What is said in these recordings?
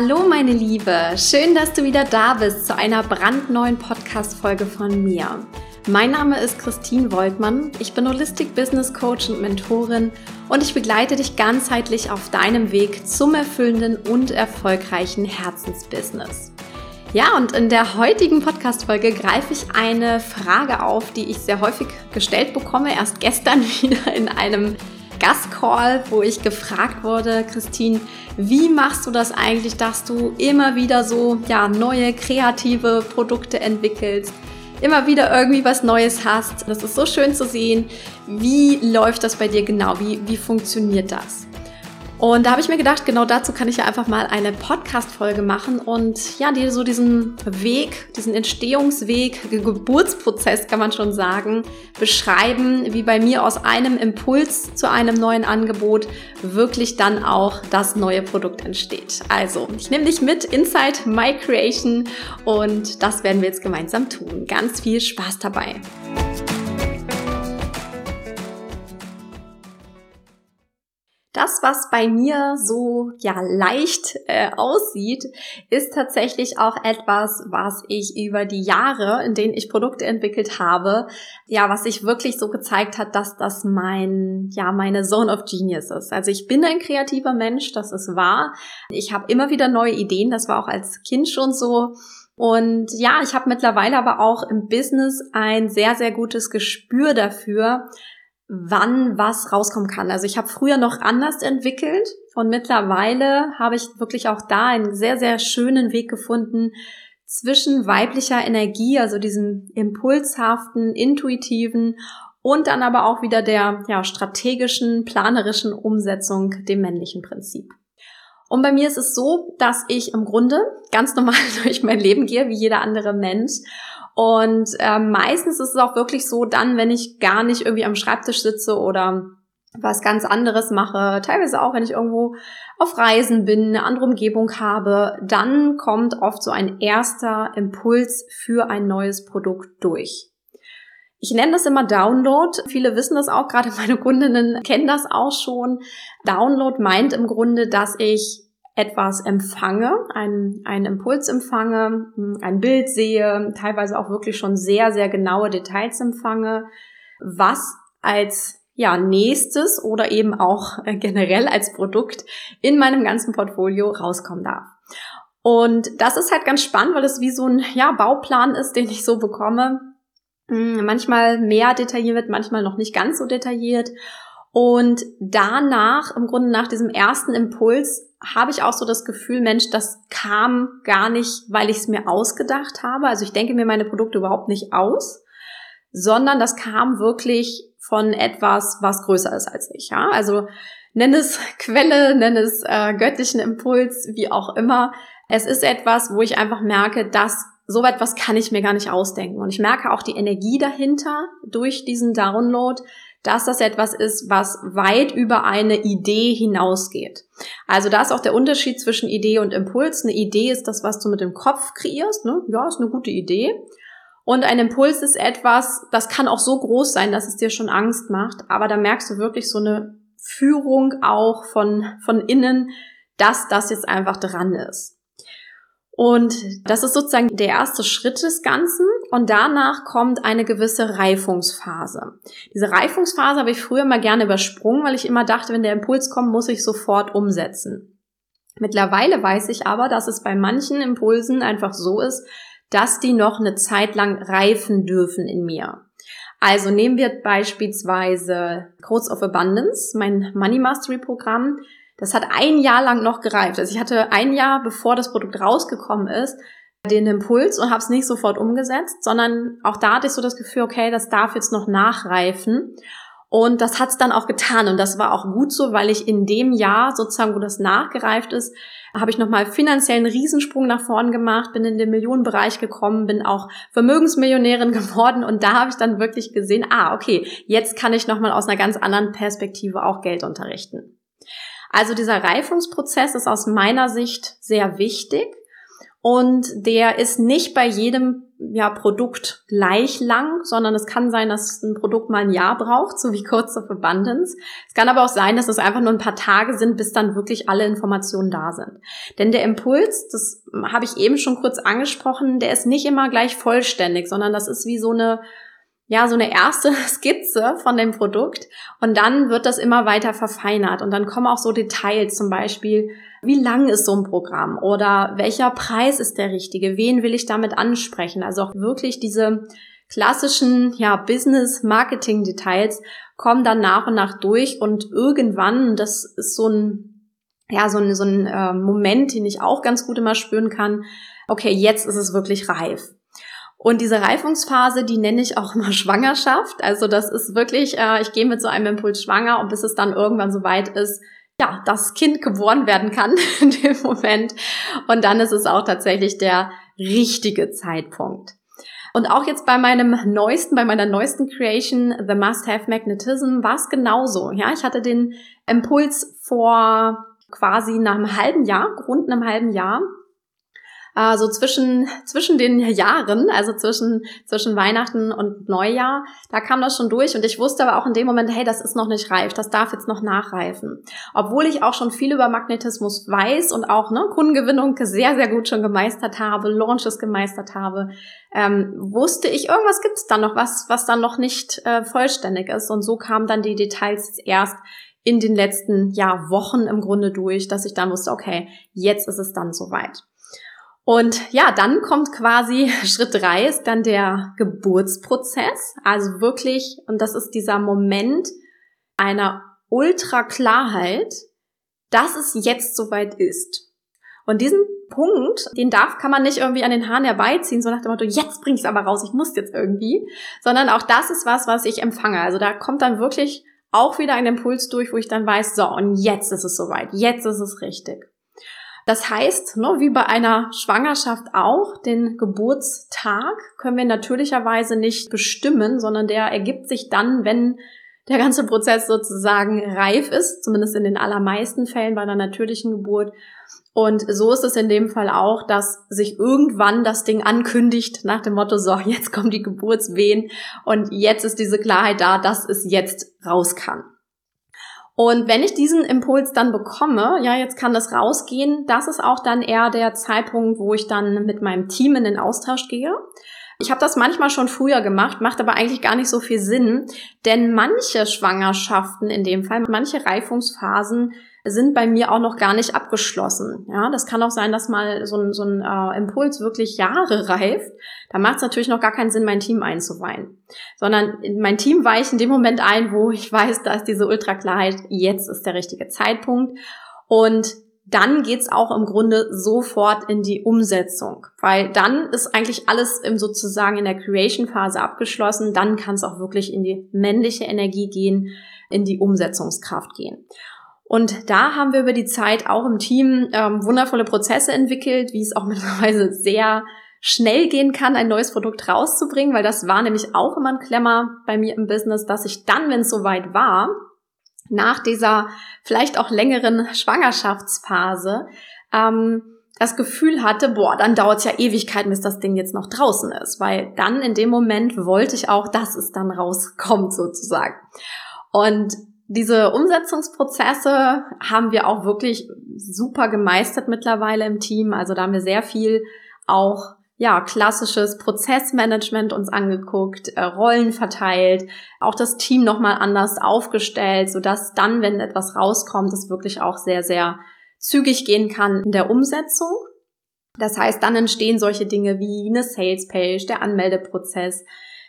Hallo meine Liebe, schön, dass du wieder da bist zu einer brandneuen Podcast-Folge von mir. Mein Name ist Christine Woltmann, ich bin Holistic Business Coach und Mentorin und ich begleite dich ganzheitlich auf deinem Weg zum erfüllenden und erfolgreichen Herzensbusiness. Ja, und in der heutigen Podcast-Folge greife ich eine Frage auf, die ich sehr häufig gestellt bekomme, erst gestern wieder in einem Gastcall, wo ich gefragt wurde, Christine, wie machst du das eigentlich, dass du immer wieder so ja, neue kreative Produkte entwickelst? immer wieder irgendwie was Neues hast. Das ist so schön zu sehen. Wie läuft das bei dir genau? Wie, wie funktioniert das? Und da habe ich mir gedacht, genau dazu kann ich ja einfach mal eine Podcast-Folge machen und ja, dir so diesen Weg, diesen Entstehungsweg, Geburtsprozess kann man schon sagen, beschreiben, wie bei mir aus einem Impuls zu einem neuen Angebot wirklich dann auch das neue Produkt entsteht. Also, ich nehme dich mit inside my creation und das werden wir jetzt gemeinsam tun. Ganz viel Spaß dabei. Das, was bei mir so ja leicht äh, aussieht, ist tatsächlich auch etwas, was ich über die Jahre, in denen ich Produkte entwickelt habe, ja, was sich wirklich so gezeigt hat, dass das mein ja meine Zone of Genius ist. Also ich bin ein kreativer Mensch, das ist wahr. Ich habe immer wieder neue Ideen, das war auch als Kind schon so. Und ja, ich habe mittlerweile aber auch im Business ein sehr, sehr gutes Gespür dafür, wann was rauskommen kann. Also ich habe früher noch anders entwickelt und mittlerweile habe ich wirklich auch da einen sehr, sehr schönen Weg gefunden zwischen weiblicher Energie, also diesem impulshaften, intuitiven und dann aber auch wieder der ja, strategischen, planerischen Umsetzung dem männlichen Prinzip. Und bei mir ist es so, dass ich im Grunde ganz normal durch mein Leben gehe, wie jeder andere Mensch und äh, meistens ist es auch wirklich so, dann, wenn ich gar nicht irgendwie am Schreibtisch sitze oder was ganz anderes mache, teilweise auch, wenn ich irgendwo auf Reisen bin, eine andere Umgebung habe, dann kommt oft so ein erster Impuls für ein neues Produkt durch. Ich nenne das immer Download. Viele wissen das auch, gerade meine Kundinnen kennen das auch schon. Download meint im Grunde, dass ich etwas empfange, einen, einen Impuls empfange, ein Bild sehe, teilweise auch wirklich schon sehr, sehr genaue Details empfange, was als ja, nächstes oder eben auch generell als Produkt in meinem ganzen Portfolio rauskommen darf. Und das ist halt ganz spannend, weil es wie so ein ja, Bauplan ist, den ich so bekomme. Hm, manchmal mehr detailliert, manchmal noch nicht ganz so detailliert. Und danach, im Grunde nach diesem ersten Impuls, habe ich auch so das Gefühl, Mensch, das kam gar nicht, weil ich es mir ausgedacht habe. Also ich denke mir meine Produkte überhaupt nicht aus, sondern das kam wirklich von etwas, was größer ist als ich. Ja? Also nenn es Quelle, nenn es äh, göttlichen Impuls, wie auch immer. Es ist etwas, wo ich einfach merke, dass so etwas kann ich mir gar nicht ausdenken. Und ich merke auch die Energie dahinter durch diesen Download, dass das etwas ist, was weit über eine Idee hinausgeht. Also da ist auch der Unterschied zwischen Idee und Impuls. Eine Idee ist das, was du mit dem Kopf kreierst. Ne? Ja, ist eine gute Idee. Und ein Impuls ist etwas, das kann auch so groß sein, dass es dir schon Angst macht. Aber da merkst du wirklich so eine Führung auch von, von innen, dass das jetzt einfach dran ist. Und das ist sozusagen der erste Schritt des Ganzen. Und danach kommt eine gewisse Reifungsphase. Diese Reifungsphase habe ich früher mal gerne übersprungen, weil ich immer dachte, wenn der Impuls kommt, muss ich sofort umsetzen. Mittlerweile weiß ich aber, dass es bei manchen Impulsen einfach so ist, dass die noch eine Zeit lang reifen dürfen in mir. Also nehmen wir beispielsweise Codes of Abundance, mein Money Mastery Programm. Das hat ein Jahr lang noch gereift. Also ich hatte ein Jahr, bevor das Produkt rausgekommen ist, den Impuls und habe es nicht sofort umgesetzt, sondern auch da hatte ich so das Gefühl, okay, das darf jetzt noch nachreifen. Und das hat es dann auch getan und das war auch gut so, weil ich in dem Jahr sozusagen, wo das nachgereift ist, habe ich nochmal finanziell einen Riesensprung nach vorn gemacht, bin in den Millionenbereich gekommen, bin auch Vermögensmillionärin geworden und da habe ich dann wirklich gesehen, ah, okay, jetzt kann ich nochmal aus einer ganz anderen Perspektive auch Geld unterrichten. Also dieser Reifungsprozess ist aus meiner Sicht sehr wichtig. Und der ist nicht bei jedem ja, Produkt gleich lang, sondern es kann sein, dass ein Produkt mal ein Jahr braucht, so wie Codes of Abundance. Es kann aber auch sein, dass es einfach nur ein paar Tage sind, bis dann wirklich alle Informationen da sind. Denn der Impuls, das habe ich eben schon kurz angesprochen, der ist nicht immer gleich vollständig, sondern das ist wie so eine ja, so eine erste Skizze von dem Produkt und dann wird das immer weiter verfeinert und dann kommen auch so Details, zum Beispiel, wie lang ist so ein Programm oder welcher Preis ist der richtige, wen will ich damit ansprechen, also auch wirklich diese klassischen, ja, Business-Marketing-Details kommen dann nach und nach durch und irgendwann, das ist so ein, ja, so ein, so ein äh, Moment, den ich auch ganz gut immer spüren kann, okay, jetzt ist es wirklich reif. Und diese Reifungsphase, die nenne ich auch immer Schwangerschaft. Also das ist wirklich, äh, ich gehe mit so einem Impuls schwanger und bis es dann irgendwann so weit ist, ja, das Kind geboren werden kann in dem Moment. Und dann ist es auch tatsächlich der richtige Zeitpunkt. Und auch jetzt bei meinem neuesten, bei meiner neuesten Creation, The Must-Have Magnetism, war es genauso. Ja, ich hatte den Impuls vor quasi nach einem halben Jahr, rund einem halben Jahr, äh, so zwischen, zwischen den Jahren, also zwischen, zwischen Weihnachten und Neujahr, da kam das schon durch und ich wusste aber auch in dem Moment, hey, das ist noch nicht reif, das darf jetzt noch nachreifen. Obwohl ich auch schon viel über Magnetismus weiß und auch ne, Kundengewinnung sehr, sehr gut schon gemeistert habe, Launches gemeistert habe, ähm, wusste ich, irgendwas gibt es da noch, was, was dann noch nicht äh, vollständig ist. Und so kamen dann die Details erst in den letzten ja, Wochen im Grunde durch, dass ich dann wusste, okay, jetzt ist es dann soweit. Und ja, dann kommt quasi Schritt drei ist dann der Geburtsprozess. Also wirklich, und das ist dieser Moment einer Ultra-Klarheit, dass es jetzt soweit ist. Und diesen Punkt, den darf, kann man nicht irgendwie an den Haaren herbeiziehen, so nach dem Motto, jetzt bring ich es aber raus, ich muss jetzt irgendwie, sondern auch das ist was, was ich empfange. Also da kommt dann wirklich auch wieder ein Impuls durch, wo ich dann weiß, so, und jetzt ist es soweit, jetzt ist es richtig. Das heißt, ne, wie bei einer Schwangerschaft auch, den Geburtstag können wir natürlicherweise nicht bestimmen, sondern der ergibt sich dann, wenn der ganze Prozess sozusagen reif ist, zumindest in den allermeisten Fällen bei einer natürlichen Geburt. Und so ist es in dem Fall auch, dass sich irgendwann das Ding ankündigt nach dem Motto, so, jetzt kommen die Geburtswehen und jetzt ist diese Klarheit da, dass es jetzt raus kann. Und wenn ich diesen Impuls dann bekomme, ja, jetzt kann das rausgehen, das ist auch dann eher der Zeitpunkt, wo ich dann mit meinem Team in den Austausch gehe. Ich habe das manchmal schon früher gemacht, macht aber eigentlich gar nicht so viel Sinn, denn manche Schwangerschaften in dem Fall, manche Reifungsphasen sind bei mir auch noch gar nicht abgeschlossen. Ja, das kann auch sein, dass mal so ein, so ein äh, Impuls wirklich Jahre reift. Da macht es natürlich noch gar keinen Sinn, mein Team einzuweihen. Sondern mein Team weicht in dem Moment ein, wo ich weiß, da ist diese Ultraklarheit, jetzt ist der richtige Zeitpunkt. Und dann geht's auch im Grunde sofort in die Umsetzung, weil dann ist eigentlich alles im sozusagen in der Creation-Phase abgeschlossen. Dann kann es auch wirklich in die männliche Energie gehen, in die Umsetzungskraft gehen. Und da haben wir über die Zeit auch im Team ähm, wundervolle Prozesse entwickelt, wie es auch mittlerweile sehr schnell gehen kann, ein neues Produkt rauszubringen, weil das war nämlich auch immer ein Klemmer bei mir im Business, dass ich dann, wenn es soweit war, nach dieser vielleicht auch längeren Schwangerschaftsphase, ähm, das Gefühl hatte, boah, dann dauert es ja Ewigkeiten, bis das Ding jetzt noch draußen ist, weil dann in dem Moment wollte ich auch, dass es dann rauskommt sozusagen. Und diese Umsetzungsprozesse haben wir auch wirklich super gemeistert mittlerweile im Team. Also da haben wir sehr viel auch ja, klassisches Prozessmanagement uns angeguckt, äh, Rollen verteilt, auch das Team nochmal anders aufgestellt, sodass dann, wenn etwas rauskommt, es wirklich auch sehr, sehr zügig gehen kann in der Umsetzung. Das heißt, dann entstehen solche Dinge wie eine Sales Page, der Anmeldeprozess,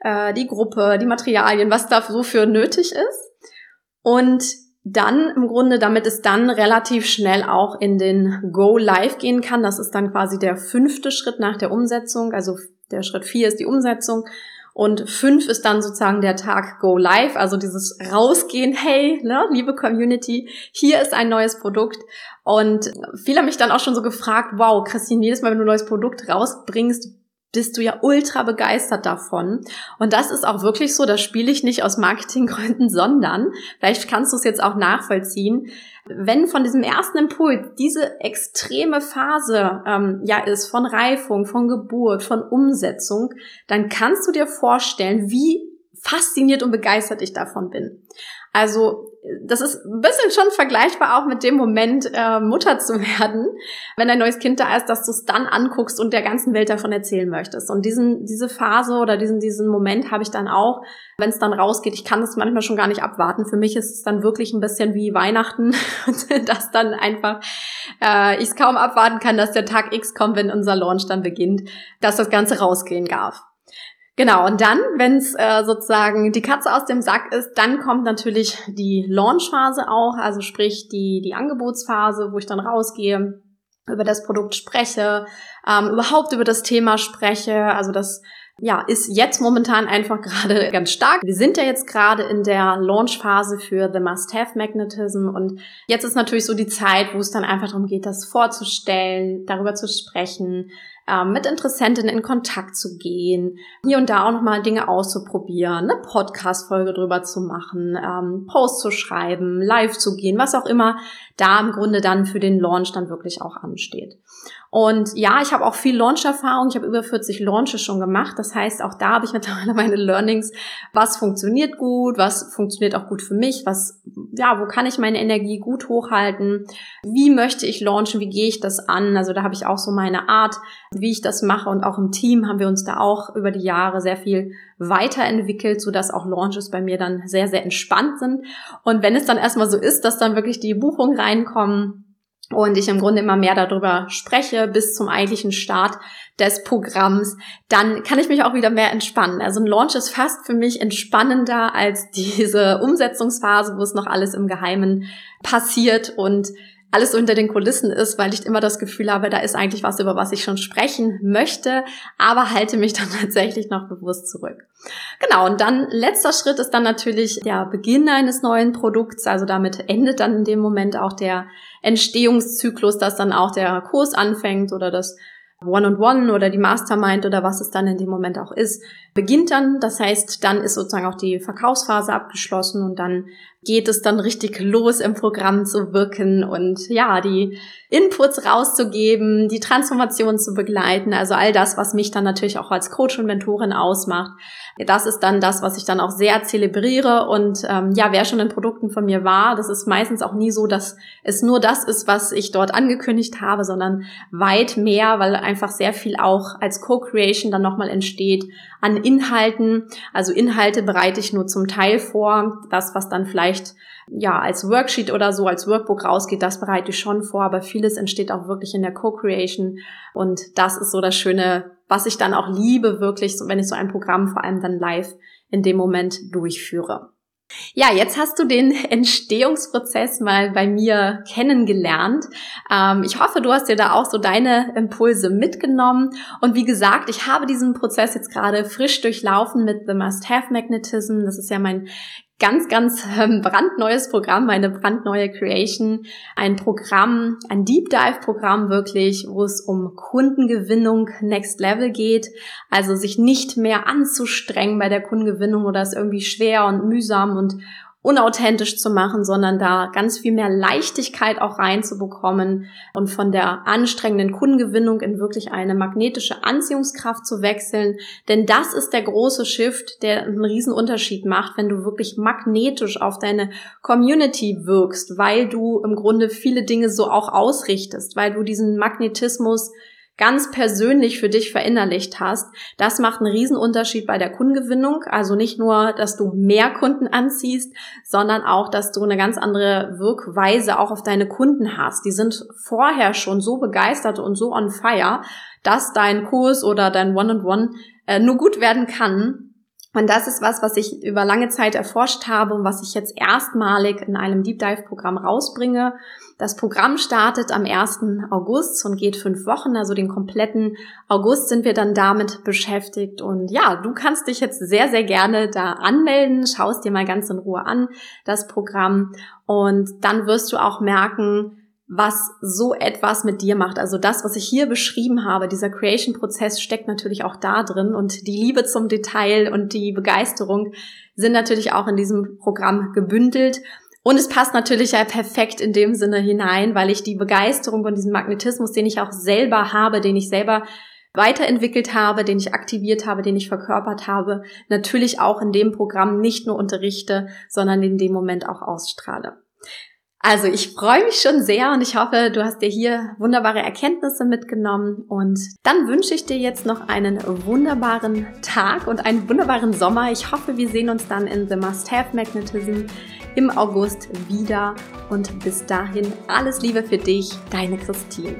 äh, die Gruppe, die Materialien, was da so für nötig ist. Und dann im Grunde, damit es dann relativ schnell auch in den Go Live gehen kann. Das ist dann quasi der fünfte Schritt nach der Umsetzung. Also der Schritt vier ist die Umsetzung. Und fünf ist dann sozusagen der Tag Go Live, also dieses Rausgehen, hey, ne, liebe Community, hier ist ein neues Produkt. Und viele haben mich dann auch schon so gefragt, wow, Christine, jedes Mal, wenn du ein neues Produkt rausbringst, bist du ja ultra begeistert davon. Und das ist auch wirklich so, das spiele ich nicht aus Marketinggründen, sondern, vielleicht kannst du es jetzt auch nachvollziehen, wenn von diesem ersten Impuls diese extreme Phase ähm, ja ist von Reifung, von Geburt, von Umsetzung, dann kannst du dir vorstellen, wie fasziniert und begeistert ich davon bin. Also das ist ein bisschen schon vergleichbar auch mit dem Moment, äh, Mutter zu werden, wenn ein neues Kind da ist, dass du es dann anguckst und der ganzen Welt davon erzählen möchtest. Und diesen, diese Phase oder diesen, diesen Moment habe ich dann auch, wenn es dann rausgeht. Ich kann das manchmal schon gar nicht abwarten. Für mich ist es dann wirklich ein bisschen wie Weihnachten, dass dann einfach äh, ich es kaum abwarten kann, dass der Tag X kommt, wenn unser Launch dann beginnt, dass das Ganze rausgehen darf. Genau, und dann, wenn es äh, sozusagen die Katze aus dem Sack ist, dann kommt natürlich die Launchphase auch, also sprich die, die Angebotsphase, wo ich dann rausgehe, über das Produkt spreche, ähm, überhaupt über das Thema spreche. Also das ja, ist jetzt momentan einfach gerade ganz stark. Wir sind ja jetzt gerade in der Launchphase für The Must-Have Magnetism und jetzt ist natürlich so die Zeit, wo es dann einfach darum geht, das vorzustellen, darüber zu sprechen, ähm, mit Interessentinnen in Kontakt zu gehen, hier und da auch nochmal Dinge auszuprobieren, eine Podcast-Folge drüber zu machen, ähm, Post zu schreiben, live zu gehen, was auch immer da im Grunde dann für den Launch dann wirklich auch ansteht. Und ja, ich habe auch viel Launch-Erfahrung. Ich habe über 40 Launches schon gemacht. Das heißt, auch da habe ich mittlerweile meine Learnings. Was funktioniert gut? Was funktioniert auch gut für mich? Was, ja, wo kann ich meine Energie gut hochhalten? Wie möchte ich launchen? Wie gehe ich das an? Also da habe ich auch so meine Art, wie ich das mache. Und auch im Team haben wir uns da auch über die Jahre sehr viel weiterentwickelt, sodass auch Launches bei mir dann sehr, sehr entspannt sind. Und wenn es dann erstmal so ist, dass dann wirklich die Buchungen reinkommen, und ich im Grunde immer mehr darüber spreche bis zum eigentlichen Start des Programms, dann kann ich mich auch wieder mehr entspannen. Also ein Launch ist fast für mich entspannender als diese Umsetzungsphase, wo es noch alles im Geheimen passiert und alles unter den Kulissen ist, weil ich immer das Gefühl habe, da ist eigentlich was, über was ich schon sprechen möchte, aber halte mich dann tatsächlich noch bewusst zurück. Genau, und dann letzter Schritt ist dann natürlich der Beginn eines neuen Produkts. Also damit endet dann in dem Moment auch der Entstehungszyklus, dass dann auch der Kurs anfängt oder das One-on-One oder die Mastermind oder was es dann in dem Moment auch ist, beginnt dann. Das heißt, dann ist sozusagen auch die Verkaufsphase abgeschlossen und dann geht es dann richtig los im Programm zu wirken und ja, die Inputs rauszugeben, die Transformation zu begleiten. Also all das, was mich dann natürlich auch als Coach und Mentorin ausmacht. Das ist dann das, was ich dann auch sehr zelebriere. Und ähm, ja, wer schon in Produkten von mir war, das ist meistens auch nie so, dass es nur das ist, was ich dort angekündigt habe, sondern weit mehr, weil einfach sehr viel auch als Co-Creation dann nochmal entsteht an Inhalten. Also Inhalte bereite ich nur zum Teil vor. Das, was dann vielleicht ja als Worksheet oder so als Workbook rausgeht, das bereite ich schon vor, aber vieles entsteht auch wirklich in der Co-Creation und das ist so das Schöne, was ich dann auch liebe, wirklich, wenn ich so ein Programm vor allem dann live in dem Moment durchführe. Ja, jetzt hast du den Entstehungsprozess mal bei mir kennengelernt. Ähm, ich hoffe, du hast dir da auch so deine Impulse mitgenommen. Und wie gesagt, ich habe diesen Prozess jetzt gerade frisch durchlaufen mit The Must-Have Magnetism. Das ist ja mein ganz, ganz ähm, brandneues Programm, eine brandneue Creation, ein Programm, ein Deep Dive Programm wirklich, wo es um Kundengewinnung Next Level geht, also sich nicht mehr anzustrengen bei der Kundengewinnung oder es irgendwie schwer und mühsam und unauthentisch zu machen, sondern da ganz viel mehr Leichtigkeit auch reinzubekommen und von der anstrengenden Kundengewinnung in wirklich eine magnetische Anziehungskraft zu wechseln. Denn das ist der große Shift, der einen riesen Unterschied macht, wenn du wirklich magnetisch auf deine Community wirkst, weil du im Grunde viele Dinge so auch ausrichtest, weil du diesen Magnetismus ganz persönlich für dich verinnerlicht hast, das macht einen Riesenunterschied bei der Kundengewinnung. Also nicht nur, dass du mehr Kunden anziehst, sondern auch, dass du eine ganz andere Wirkweise auch auf deine Kunden hast. Die sind vorher schon so begeistert und so on fire, dass dein Kurs oder dein One-on-One -on -One, äh, nur gut werden kann, und das ist was, was ich über lange Zeit erforscht habe und was ich jetzt erstmalig in einem Deep Dive Programm rausbringe. Das Programm startet am 1. August und geht fünf Wochen, also den kompletten August sind wir dann damit beschäftigt. Und ja, du kannst dich jetzt sehr, sehr gerne da anmelden, schaust dir mal ganz in Ruhe an, das Programm. Und dann wirst du auch merken, was so etwas mit dir macht. Also das, was ich hier beschrieben habe, dieser Creation-Prozess steckt natürlich auch da drin und die Liebe zum Detail und die Begeisterung sind natürlich auch in diesem Programm gebündelt. Und es passt natürlich ja perfekt in dem Sinne hinein, weil ich die Begeisterung und diesen Magnetismus, den ich auch selber habe, den ich selber weiterentwickelt habe, den ich aktiviert habe, den ich verkörpert habe, natürlich auch in dem Programm nicht nur unterrichte, sondern in dem Moment auch ausstrahle. Also ich freue mich schon sehr und ich hoffe, du hast dir hier wunderbare Erkenntnisse mitgenommen und dann wünsche ich dir jetzt noch einen wunderbaren Tag und einen wunderbaren Sommer. Ich hoffe, wir sehen uns dann in The Must Have Magnetism im August wieder und bis dahin alles Liebe für dich, deine Christine.